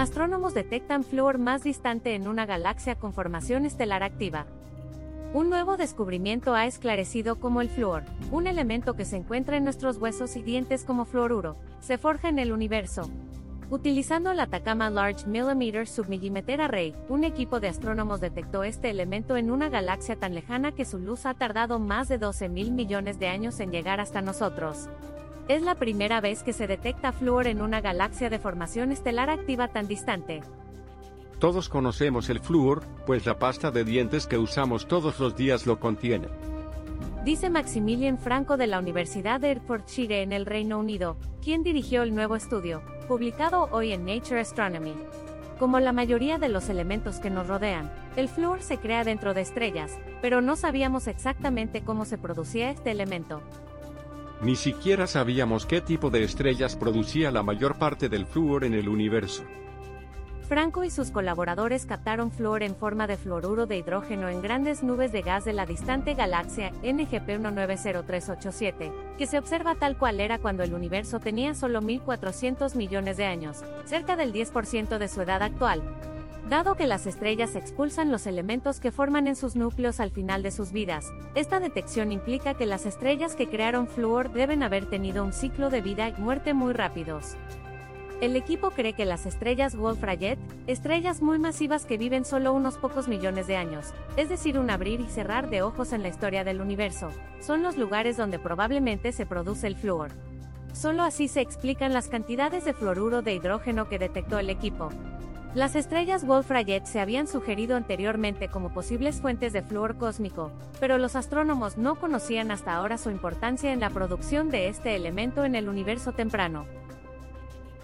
Astrónomos detectan flúor más distante en una galaxia con formación estelar activa. Un nuevo descubrimiento ha esclarecido cómo el flúor, un elemento que se encuentra en nuestros huesos y dientes como fluoruro, se forja en el universo. Utilizando el Atacama Large Millimeter Submillimeter Array, un equipo de astrónomos detectó este elemento en una galaxia tan lejana que su luz ha tardado más de 12 mil millones de años en llegar hasta nosotros. Es la primera vez que se detecta flúor en una galaxia de formación estelar activa tan distante. Todos conocemos el flúor, pues la pasta de dientes que usamos todos los días lo contiene. Dice Maximilian Franco de la Universidad de Hertfordshire en el Reino Unido, quien dirigió el nuevo estudio, publicado hoy en Nature Astronomy. Como la mayoría de los elementos que nos rodean, el flúor se crea dentro de estrellas, pero no sabíamos exactamente cómo se producía este elemento. Ni siquiera sabíamos qué tipo de estrellas producía la mayor parte del flúor en el universo. Franco y sus colaboradores captaron flúor en forma de fluoruro de hidrógeno en grandes nubes de gas de la distante galaxia NGP 190387, que se observa tal cual era cuando el universo tenía solo 1400 millones de años, cerca del 10% de su edad actual. Dado que las estrellas expulsan los elementos que forman en sus núcleos al final de sus vidas, esta detección implica que las estrellas que crearon flúor deben haber tenido un ciclo de vida y muerte muy rápidos. El equipo cree que las estrellas Wolf-Rayet, estrellas muy masivas que viven solo unos pocos millones de años, es decir, un abrir y cerrar de ojos en la historia del universo, son los lugares donde probablemente se produce el flúor. Solo así se explican las cantidades de fluoruro de hidrógeno que detectó el equipo. Las estrellas Wolf-Rayet se habían sugerido anteriormente como posibles fuentes de flúor cósmico, pero los astrónomos no conocían hasta ahora su importancia en la producción de este elemento en el universo temprano.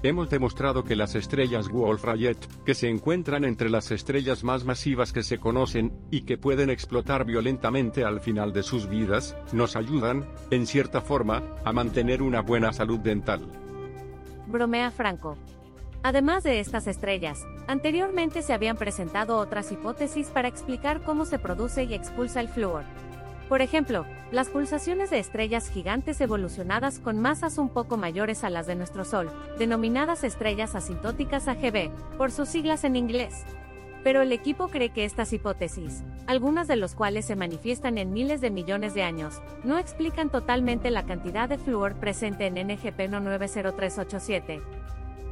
Hemos demostrado que las estrellas Wolf-Rayet, que se encuentran entre las estrellas más masivas que se conocen, y que pueden explotar violentamente al final de sus vidas, nos ayudan, en cierta forma, a mantener una buena salud dental. Bromea Franco. Además de estas estrellas, anteriormente se habían presentado otras hipótesis para explicar cómo se produce y expulsa el flúor. Por ejemplo, las pulsaciones de estrellas gigantes evolucionadas con masas un poco mayores a las de nuestro Sol, denominadas estrellas asintóticas AGB, por sus siglas en inglés. Pero el equipo cree que estas hipótesis, algunas de las cuales se manifiestan en miles de millones de años, no explican totalmente la cantidad de flúor presente en NGP 190387.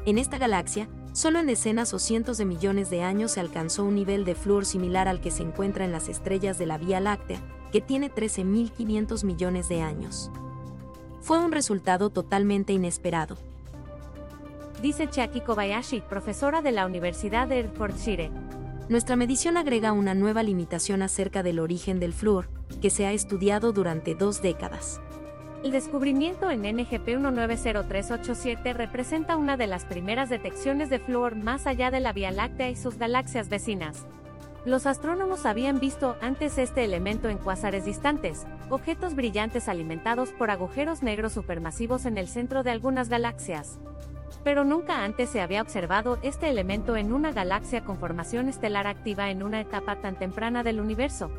En esta galaxia, solo en decenas o cientos de millones de años se alcanzó un nivel de flúor similar al que se encuentra en las estrellas de la Vía Láctea, que tiene 13.500 millones de años. Fue un resultado totalmente inesperado. Dice Chiaki Kobayashi, profesora de la Universidad de Hertfordshire. Nuestra medición agrega una nueva limitación acerca del origen del flúor, que se ha estudiado durante dos décadas. El descubrimiento en NGP 190387 representa una de las primeras detecciones de flúor más allá de la Vía Láctea y sus galaxias vecinas. Los astrónomos habían visto antes este elemento en cuásares distantes, objetos brillantes alimentados por agujeros negros supermasivos en el centro de algunas galaxias. Pero nunca antes se había observado este elemento en una galaxia con formación estelar activa en una etapa tan temprana del universo.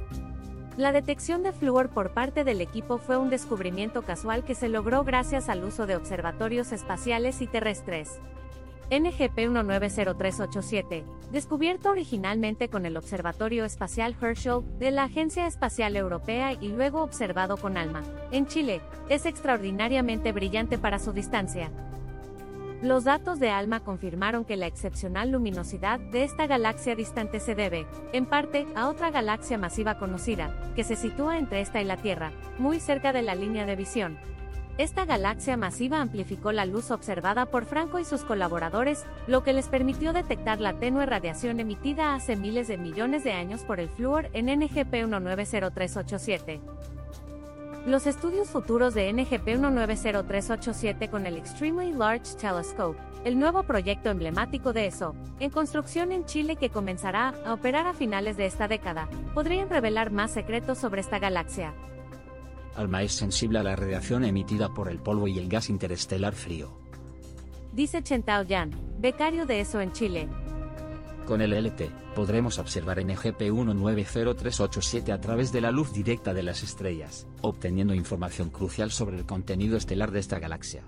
La detección de flúor por parte del equipo fue un descubrimiento casual que se logró gracias al uso de observatorios espaciales y terrestres. NGP 190387, descubierto originalmente con el Observatorio Espacial Herschel de la Agencia Espacial Europea y luego observado con ALMA, en Chile, es extraordinariamente brillante para su distancia. Los datos de ALMA confirmaron que la excepcional luminosidad de esta galaxia distante se debe, en parte, a otra galaxia masiva conocida, que se sitúa entre esta y la Tierra, muy cerca de la línea de visión, esta galaxia masiva amplificó la luz observada por Franco y sus colaboradores, lo que les permitió detectar la tenue radiación emitida hace miles de millones de años por el flúor en NGP 190387. Los estudios futuros de NGP 190387 con el Extremely Large Telescope, el nuevo proyecto emblemático de ESO, en construcción en Chile que comenzará a operar a finales de esta década, podrían revelar más secretos sobre esta galaxia. Alma es sensible a la radiación emitida por el polvo y el gas interestelar frío. Dice Chentao Yan, becario de ESO en Chile. Con el LT, podremos observar NGP 190387 a través de la luz directa de las estrellas, obteniendo información crucial sobre el contenido estelar de esta galaxia.